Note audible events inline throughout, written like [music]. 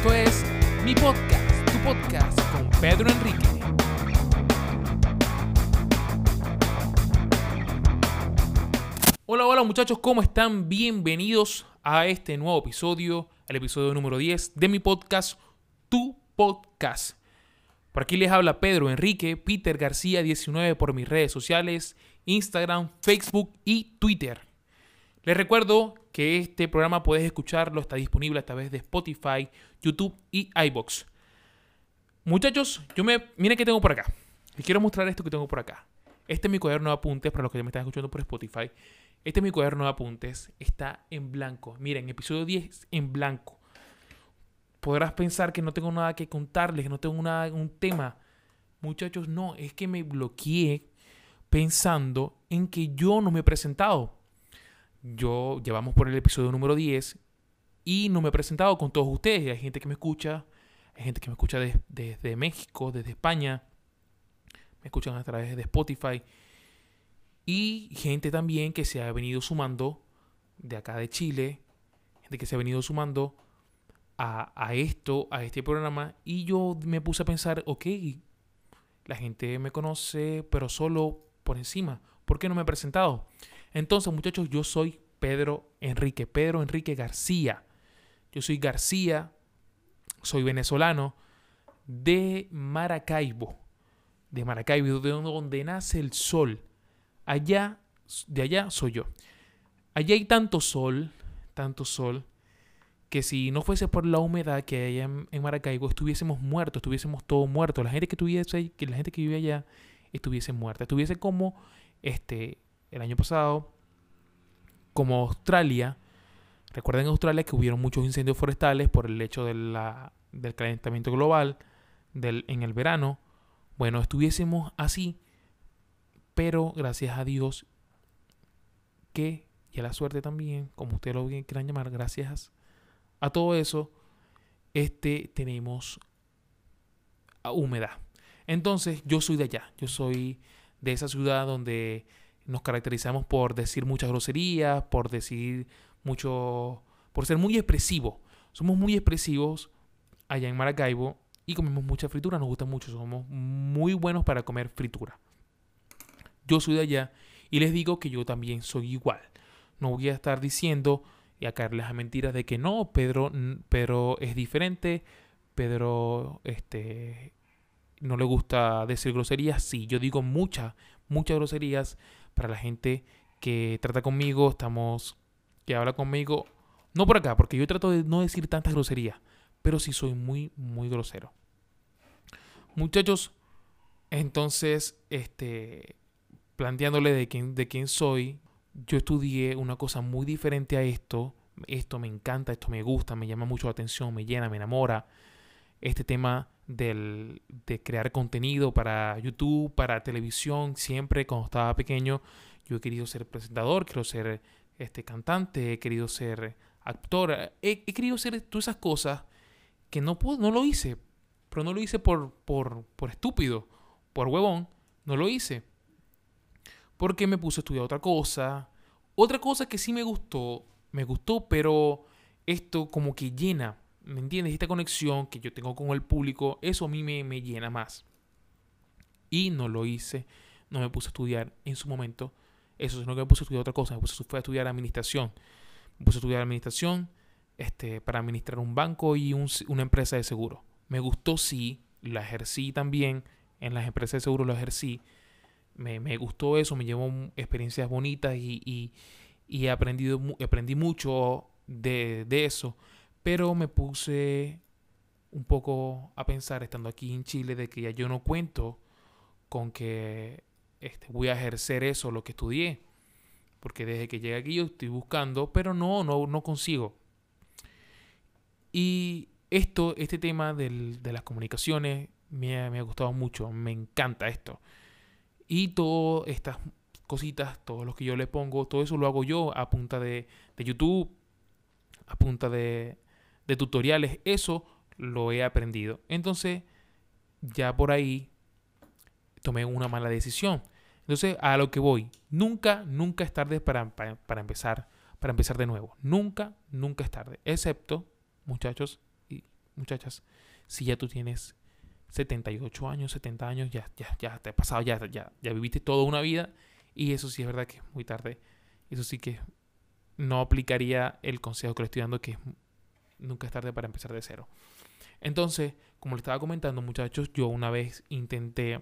Esto es mi podcast, tu podcast con Pedro Enrique. Hola, hola muchachos, ¿cómo están? Bienvenidos a este nuevo episodio, el episodio número 10 de mi podcast, tu podcast. Por aquí les habla Pedro Enrique, Peter García 19 por mis redes sociales, Instagram, Facebook y Twitter. Les recuerdo que este programa puedes escucharlo, está disponible a través de Spotify, YouTube y iBox. Muchachos, yo me miren qué tengo por acá. Les quiero mostrar esto que tengo por acá. Este es mi cuaderno de apuntes para los que me están escuchando por Spotify. Este es mi cuaderno de apuntes. Está en blanco. Miren, episodio 10 en blanco. Podrás pensar que no tengo nada que contarles, que no tengo nada, un tema. Muchachos, no, es que me bloqueé pensando en que yo no me he presentado. Yo llevamos por el episodio número 10 y no me he presentado con todos ustedes. Hay gente que me escucha, hay gente que me escucha desde México, desde España, me escuchan a través de Spotify y gente también que se ha venido sumando de acá de Chile, gente que se ha venido sumando a, a esto, a este programa y yo me puse a pensar, ok, la gente me conoce, pero solo por encima. ¿Por qué no me he presentado? Entonces, muchachos, yo soy Pedro Enrique, Pedro Enrique García. Yo soy García, soy venezolano de Maracaibo, de Maracaibo, de donde nace el sol. Allá, de allá soy yo. Allá hay tanto sol, tanto sol, que si no fuese por la humedad que hay en, Maracaibo, estuviésemos muertos, estuviésemos todos muertos. La gente que tuviese, que la gente que vive allá estuviese muerta. Estuviese como este el año pasado, como Australia. Recuerden Australia que hubieron muchos incendios forestales por el hecho de la, del calentamiento global del, en el verano. Bueno, estuviésemos así, pero gracias a Dios que, y a la suerte también, como ustedes lo quieran llamar, gracias a todo eso, este, tenemos humedad. Entonces, yo soy de allá, yo soy de esa ciudad donde nos caracterizamos por decir muchas groserías, por decir mucho, por ser muy expresivos. Somos muy expresivos allá en Maracaibo y comemos mucha fritura, nos gusta mucho, somos muy buenos para comer fritura. Yo soy de allá y les digo que yo también soy igual. No voy a estar diciendo y a caerles a mentiras de que no, Pedro, Pedro es diferente, Pedro este, no le gusta decir groserías. Sí, yo digo muchas, muchas groserías para la gente que trata conmigo, estamos, que habla conmigo. No por acá, porque yo trato de no decir tantas groserías, pero sí soy muy, muy grosero. Muchachos, entonces, este, planteándole de quién, de quién soy, yo estudié una cosa muy diferente a esto. Esto me encanta, esto me gusta, me llama mucho la atención, me llena, me enamora. Este tema del, de crear contenido para YouTube, para televisión. Siempre cuando estaba pequeño yo he querido ser presentador, quiero ser este, cantante, he querido ser actor, he, querido ser todas esas cosas que no, puedo, no lo hice. Pero no lo hice por, por, por estúpido, por huevón, no lo hice. Porque me puse a estudiar otra cosa. Otra cosa que sí me gustó, me gustó, pero esto como que llena ¿me entiendes? Esta conexión que yo tengo con el público, eso a mí me, me llena más. Y no lo hice, no me puse a estudiar en su momento eso, sino que me puse a estudiar otra cosa, me puse a estudiar administración. Me puse a estudiar administración este, para administrar un banco y una empresa de seguro. Me gustó, sí, la ejercí también, en las empresas de seguro lo ejercí. Me, me gustó eso, me llevó experiencias bonitas y, y, y he aprendido, aprendí mucho de, de eso. Pero me puse un poco a pensar, estando aquí en Chile, de que ya yo no cuento con que este, voy a ejercer eso, lo que estudié. Porque desde que llegué aquí yo estoy buscando, pero no, no, no consigo. Y esto, este tema del, de las comunicaciones me, me, ha gustado mucho, me encanta esto. Y todas estas cositas, todo lo que yo le pongo, todo eso lo hago yo a punta de, de YouTube, a punta de, de tutoriales, eso lo he aprendido. Entonces, ya por ahí tomé una mala decisión. Entonces, a lo que voy, nunca, nunca es tarde para, para, empezar, para empezar de nuevo. Nunca, nunca es tarde. Excepto, muchachos, y muchachas, si ya tú tienes 78 años, 70 años, ya, ya, ya te ha pasado, ya, ya, ya viviste toda una vida y eso sí es verdad que es muy tarde. Eso sí que no aplicaría el consejo que le estoy dando, que nunca es tarde para empezar de cero. Entonces, como le estaba comentando, muchachos, yo una vez intenté,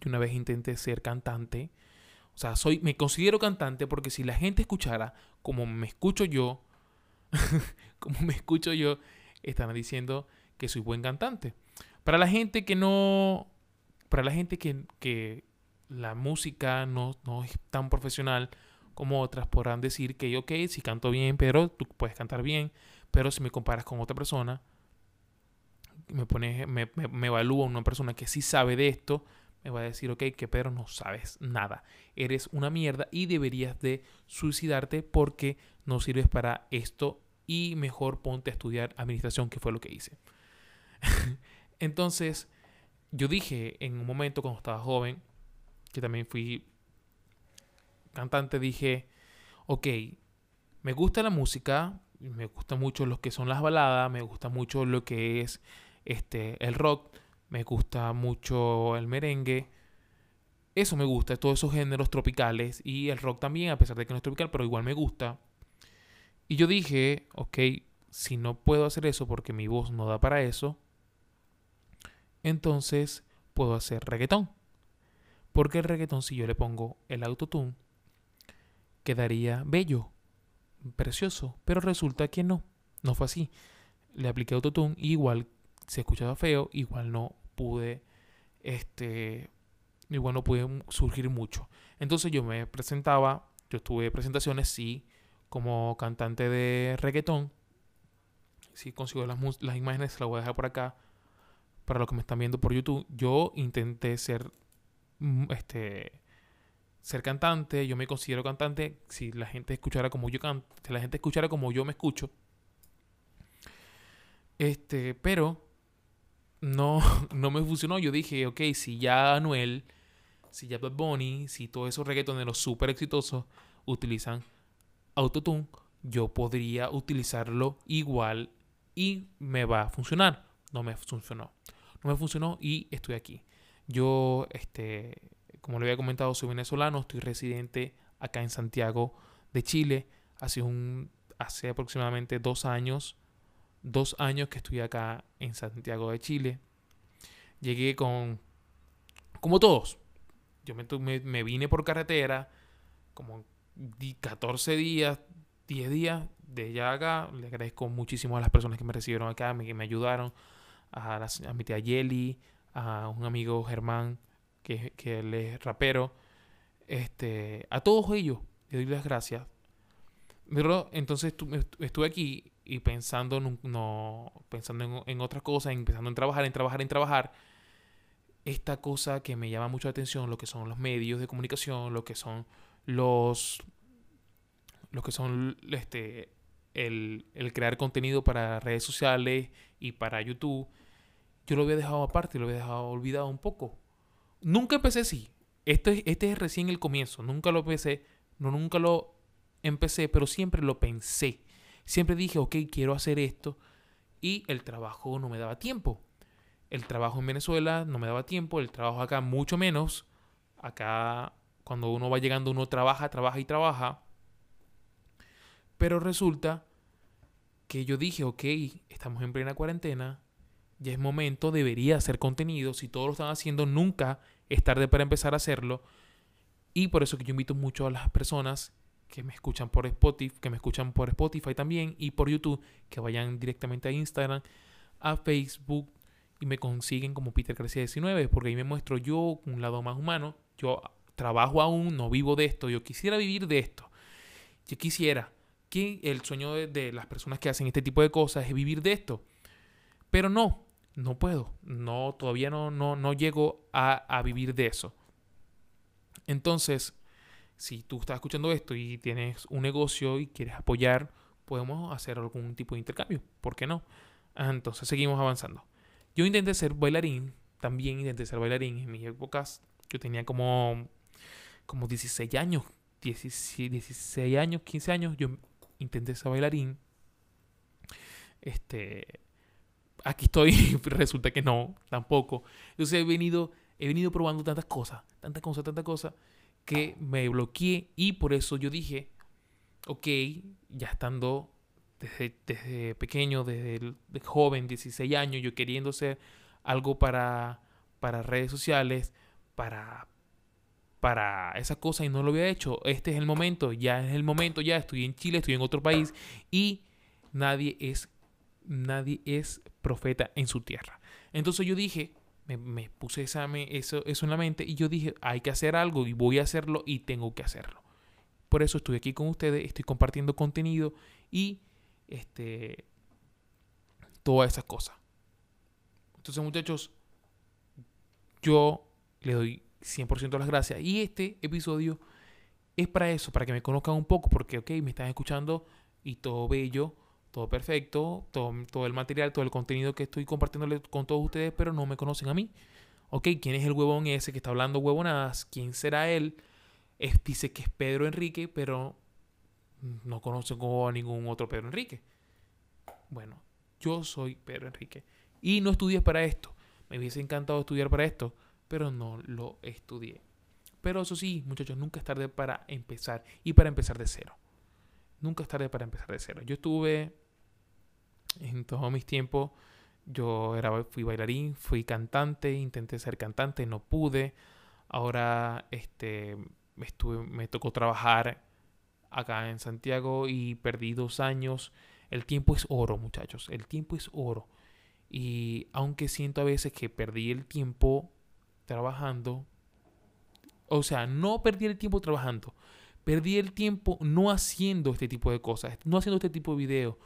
yo una vez intenté ser cantante. O sea, soy, me considero cantante porque si la gente escuchara como me escucho yo, [laughs] como me escucho yo, están diciendo que soy buen cantante. Para la gente que no, para la gente que, que la música no, no es tan profesional como otras, podrán decir que, ok, si canto bien, pero tú puedes cantar bien, pero si me comparas con otra persona, me pone, me, me, evalúa una persona que sí sabe de esto, me va a decir, ok, que pero no sabes nada. Eres una mierda y deberías de suicidarte porque no sirves para esto y mejor ponte a estudiar administración, que fue lo que hice. [laughs] Entonces, yo dije en un momento cuando estaba joven, que también fui cantante, dije, ok, me gusta la música, me gusta mucho lo que son las baladas, me gusta mucho lo que es este, el rock, me gusta mucho el merengue. Eso me gusta, todos esos géneros tropicales y el rock también, a pesar de que no es tropical, pero igual me gusta. Y yo dije, ok, si no puedo hacer eso porque mi voz no da para eso, entonces puedo hacer reggaetón. Porque el reggaetón, si yo le pongo el autotune, quedaría bello, precioso. Pero resulta que no, no fue así. Le apliqué autotune y igual se escuchaba feo, igual no pude, este, igual no pude surgir mucho. Entonces yo me presentaba, yo tuve presentaciones, sí, como cantante de reggaetón. Si consigo las, las imágenes, se las voy a dejar por acá para los que me están viendo por YouTube. Yo intenté ser, mm, este, ser cantante. Yo me considero cantante. Si la gente escuchara como yo canto, si la gente escuchara como yo me escucho. Este, pero no, [laughs] no me funcionó. Yo dije, ok, si ya Anuel, si ya Bad Bunny, si todos esos reggaetoneros súper exitosos utilizan autotune, yo podría utilizarlo igual y me va a funcionar. No me funcionó. No me funcionó y estoy aquí. Yo, este, como le había comentado, soy venezolano, estoy residente acá en Santiago de Chile. Hace, un, hace aproximadamente dos años dos años que estoy acá en Santiago de Chile. Llegué con, como todos, yo me, vine por carretera, como 14 días, 10 días de allá acá. Le agradezco muchísimo a las personas que me recibieron acá, que me ayudaron, a mi tía Yeli, a un amigo Germán, que, que él es rapero, este, a todos ellos, le doy las gracias. Pero entonces estuve aquí y pensando, no, pensando en, otras cosas, empezando en trabajar, en trabajar, en trabajar, esta cosa que me llama mucho la atención, lo que son los medios de comunicación, lo que son los, lo que son este, el, el crear contenido para redes sociales y para YouTube, yo lo había dejado aparte, lo había dejado olvidado un poco. Nunca empecé así. Este, este es recién el comienzo. Nunca lo empecé, no, nunca lo empecé, pero siempre lo pensé siempre dije, ok, quiero hacer esto y el trabajo no me daba tiempo. El trabajo en Venezuela no me daba tiempo, el trabajo acá mucho menos. Acá cuando uno va llegando uno trabaja, trabaja y trabaja. Pero resulta que yo dije, ok, estamos en plena cuarentena, ya es momento, debería hacer contenido. Si todos lo están haciendo, nunca es tarde para empezar a hacerlo. Y por eso que yo invito mucho a las personas que me escuchan por Spotify, que me escuchan por Spotify también y por YouTube, que vayan directamente a Instagram, a Facebook y me consiguen como Peter García 19, porque ahí me muestro yo un lado más humano. Yo trabajo aún, no vivo de esto, yo quisiera vivir de esto. Yo quisiera que el sueño de, las personas que hacen este tipo de cosas es vivir de esto. Pero no, no puedo. No, todavía no, no, no llego a, a vivir de eso. Entonces, si tú estás escuchando esto y tienes un negocio y quieres apoyar, podemos hacer algún tipo de intercambio. ¿Por qué no? Ah, entonces seguimos avanzando. Yo intenté ser bailarín, también intenté ser bailarín en mis épocas. Yo tenía como, como 16 años, 16, 16 años, 15 años. Yo intenté ser bailarín. Este, aquí estoy, [laughs] resulta que no, tampoco. Entonces he venido, he venido probando tantas cosas, tantas cosas, tantas cosas, que me bloqueé y por eso yo dije, ok, ya estando desde, pequeño, desde joven, 16 años, yo queriendo hacer algo para, para redes sociales, para, para esas cosas y no lo había hecho. Este es el momento, ya es el momento, ya estoy en Chile, estoy en otro país y nadie es, nadie es profeta en su tierra. Entonces yo dije, me, puse eso, eso en la mente y yo dije, hay que hacer algo y voy a hacerlo y tengo que hacerlo. Por eso estoy aquí con ustedes, estoy compartiendo contenido y este, todas esas cosas. Entonces, muchachos, yo le doy 100% las gracias. Y este episodio es para eso, para que me conozcan un poco, porque, me están escuchando y todo bello, todo perfecto, todo, el material, todo el contenido que estoy compartiendo con todos ustedes, pero no me conocen a mí. Ok, ¿quién es el huevón ese que está hablando huevonadas? ¿Quién será él? Es, dice que es Pedro Enrique, pero no conozco a ningún otro Pedro Enrique. Bueno, yo soy Pedro Enrique. Y no estudié para esto. Me hubiese encantado estudiar para esto, pero no lo estudié. Pero eso sí, muchachos, nunca es tarde para empezar y para empezar de cero. Nunca es tarde para empezar de cero. Yo estuve en todos mis tiempos, yo era, fui bailarín, fui cantante, intenté ser cantante, no pude. Ahora este, estuve, me tocó trabajar acá en Santiago y perdí dos años. El tiempo es oro, muchachos. El tiempo es oro. Y aunque siento a veces que perdí el tiempo trabajando, o sea, no perdí el tiempo trabajando, perdí el tiempo no haciendo este tipo de cosas, no haciendo este tipo de videos,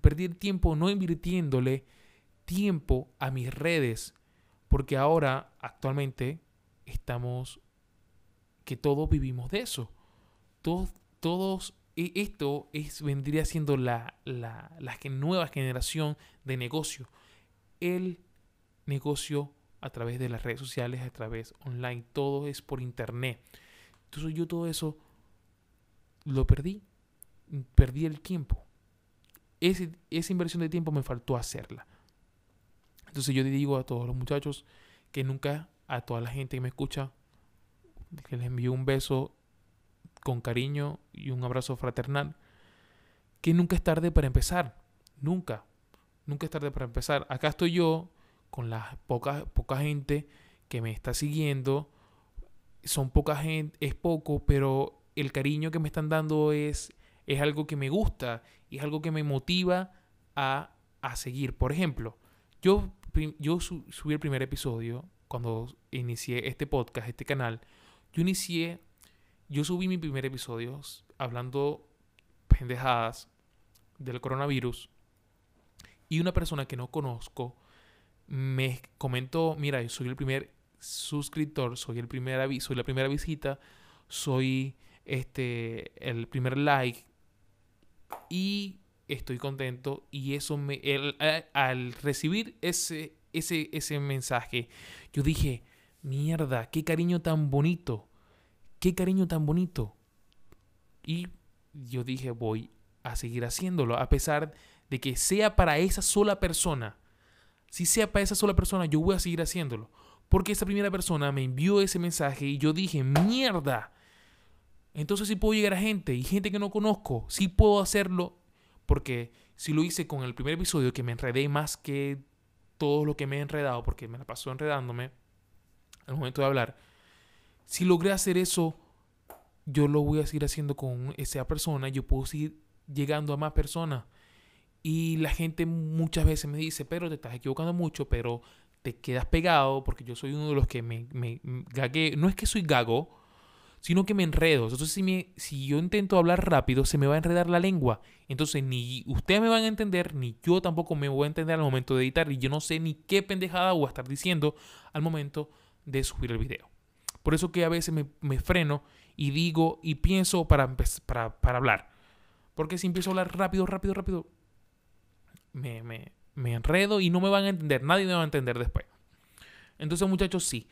perdí el tiempo no invirtiéndole tiempo a mis redes, porque ahora, actualmente, estamos, que todos vivimos de eso. Todos todos, e, esto es, vendría siendo la, la, la nueva generación de negocio. El negocio a través de las redes sociales, a través online, todo es por internet. Entonces yo todo eso lo perdí, perdí el tiempo. Esa inversión de tiempo me faltó hacerla. Entonces yo digo a todos los muchachos que nunca, a toda la gente que me escucha, que les envío un beso con cariño y un abrazo fraternal, que nunca es tarde para empezar. Nunca. Nunca es tarde para empezar. Acá estoy yo con la poca, poca gente que me está siguiendo. Son poca gente, es poco, pero el cariño que me están dando es, es algo que me gusta y es algo que me motiva a, a seguir. Por ejemplo, yo, yo subí el primer episodio cuando inicié este podcast, este canal. Yo inicié yo subí mi primer episodio hablando pendejadas del coronavirus y una persona que no conozco me comentó, mira, yo soy el primer suscriptor, soy el primer soy la primera visita, soy este el primer like y estoy contento y eso me al recibir ese ese ese mensaje yo dije, mierda, qué cariño tan bonito qué cariño tan bonito. Y yo dije, voy a seguir haciéndolo, a pesar de que sea para esa sola persona. Si sea para esa sola persona, yo voy a seguir haciéndolo. Porque esa primera persona me envió ese mensaje y yo dije, mierda. Entonces si puedo llegar a gente y gente que no conozco, sí puedo hacerlo. Porque si lo hice con el primer episodio, que me enredé más que todo lo que me he enredado, porque me la pasó enredándome al momento de hablar si logré hacer eso, yo lo voy a seguir haciendo con esa persona, yo puedo seguir llegando a más personas. Y la gente muchas veces me dice, pero te estás equivocando mucho, pero te quedas pegado porque yo soy uno de los que me, me, gagué. No es que soy gago, sino que me enredo. Entonces, si, me, si yo intento hablar rápido, se me va a enredar la lengua. Entonces, ni ustedes me van a entender, ni yo tampoco me voy a entender al momento de editar. Y yo no sé ni qué pendejada voy a estar diciendo al momento de subir el video. Por eso que a veces me, freno y digo y pienso para, para, para, hablar. Porque si empiezo a hablar rápido, rápido, rápido, me, me, me enredo y no me van a entender. Nadie me va a entender después. Entonces, muchachos, sí.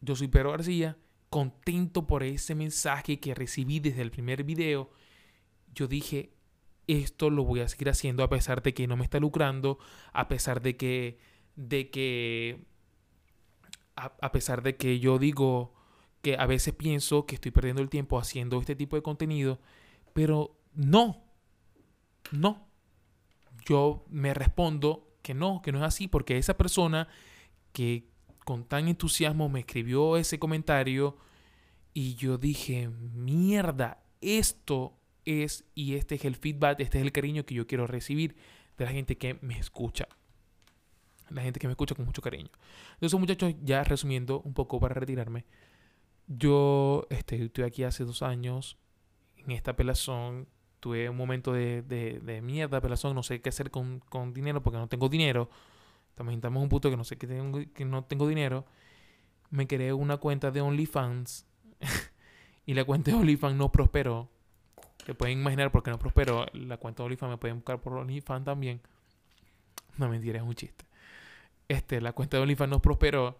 Yo soy Pedro García, contento por ese mensaje que recibí desde el primer video. Yo dije, esto lo voy a seguir haciendo a pesar de que no me está lucrando, a pesar de que, de que, a, pesar de que yo digo que a veces pienso que estoy perdiendo el tiempo haciendo este tipo de contenido, pero no, no. Yo me respondo que no, que no es así, porque esa persona que con tan entusiasmo me escribió ese comentario y yo dije, mierda, esto es y este es el feedback, este es el cariño que yo quiero recibir de la gente que me escucha. La gente que me escucha con mucho cariño. Entonces, muchachos, ya resumiendo un poco para retirarme. Yo este, estoy aquí hace dos años en esta pelazón. Tuve un momento de, de, mierda, pelazón. No sé qué hacer con, con, dinero porque no tengo dinero. Estamos en un punto que no sé que, tengo, que no tengo dinero. Me creé una cuenta de OnlyFans. [laughs] y la cuenta de OnlyFans no prosperó. Se pueden imaginar por qué no prosperó. La cuenta de OnlyFans me pueden buscar por OnlyFans también. No mentira, es un chiste. Este, la cuenta de OnlyFans no prosperó.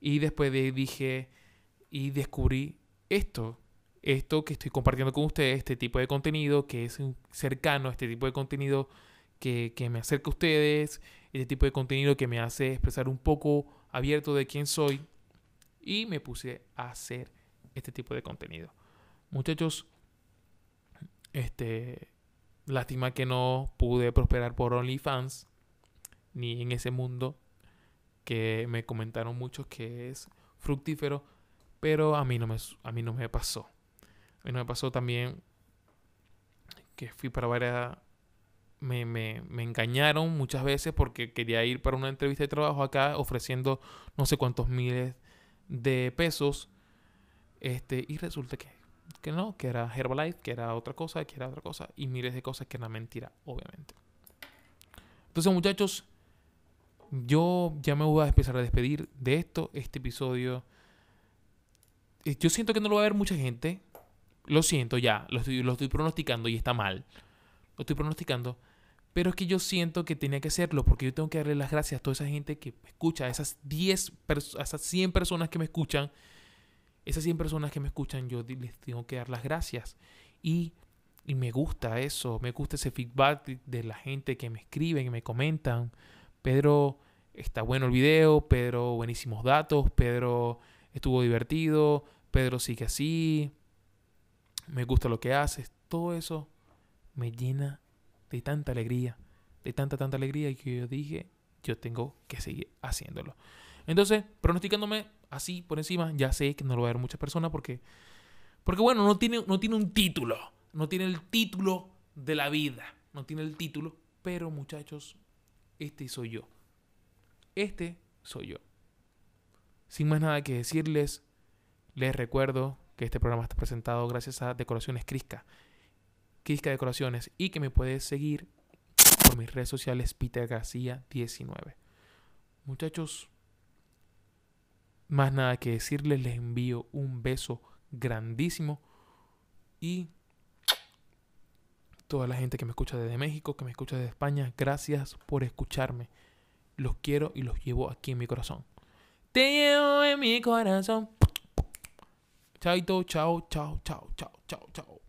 Y después de, dije y descubrí esto. Esto que estoy compartiendo con ustedes, este tipo de contenido que es cercano, este tipo de contenido que, me acerca a ustedes, este tipo de contenido que me hace expresar un poco abierto de quién soy. Y me puse a hacer este tipo de contenido. Muchachos, este, lástima que no pude prosperar por OnlyFans, ni en ese mundo que me comentaron muchos que es fructífero, pero a mí no me, a mí no me pasó. A mí no me pasó también que fui para varias... Me, me, me engañaron muchas veces porque quería ir para una entrevista de trabajo acá ofreciendo no sé cuántos miles de pesos. Este, y resulta que que no, que era Herbalife, que era otra cosa, que era otra cosa, y miles de cosas que eran mentira, obviamente. Entonces, muchachos, yo ya me voy a empezar a despedir de esto, este episodio. Eh, yo siento que no lo va a ver mucha gente. Lo siento ya, lo estoy, lo estoy pronosticando y está mal. Lo estoy pronosticando. Pero es que yo siento que tenía que hacerlo porque yo tengo que darle las gracias a toda esa gente que me escucha, a esas 10, a esas 100 personas que me escuchan esas 100 personas que me escuchan, yo les tengo que dar las gracias. Y, y me gusta eso, me gusta ese feedback de la gente que me escriben, que me comentan. Pedro, está bueno el video, Pedro, buenísimos datos, Pedro, estuvo divertido, Pedro sigue así, me gusta lo que haces. Todo eso me llena de tanta alegría, de tanta, tanta alegría que yo dije, yo tengo que seguir haciéndolo. Entonces, pronosticándome así por encima, ya sé que no lo va a ver muchas personas porque, porque bueno, no tiene, no tiene un título, no tiene el título de la vida, no tiene el título, pero muchachos, este soy yo. Este soy yo. Sin más nada que decirles, les recuerdo que este programa está presentado gracias a Decoraciones Crisca. Crisca Decoraciones y que me puedes seguir por mis redes sociales Peter García 19. Muchachos, más nada que decirles, les envío un beso grandísimo y toda la gente que me escucha desde México, que me escucha desde España, gracias por escucharme. Los quiero y los llevo aquí en mi corazón. Te llevo en mi corazón. Chaito, chao, chao, chao, chao, chao, chao.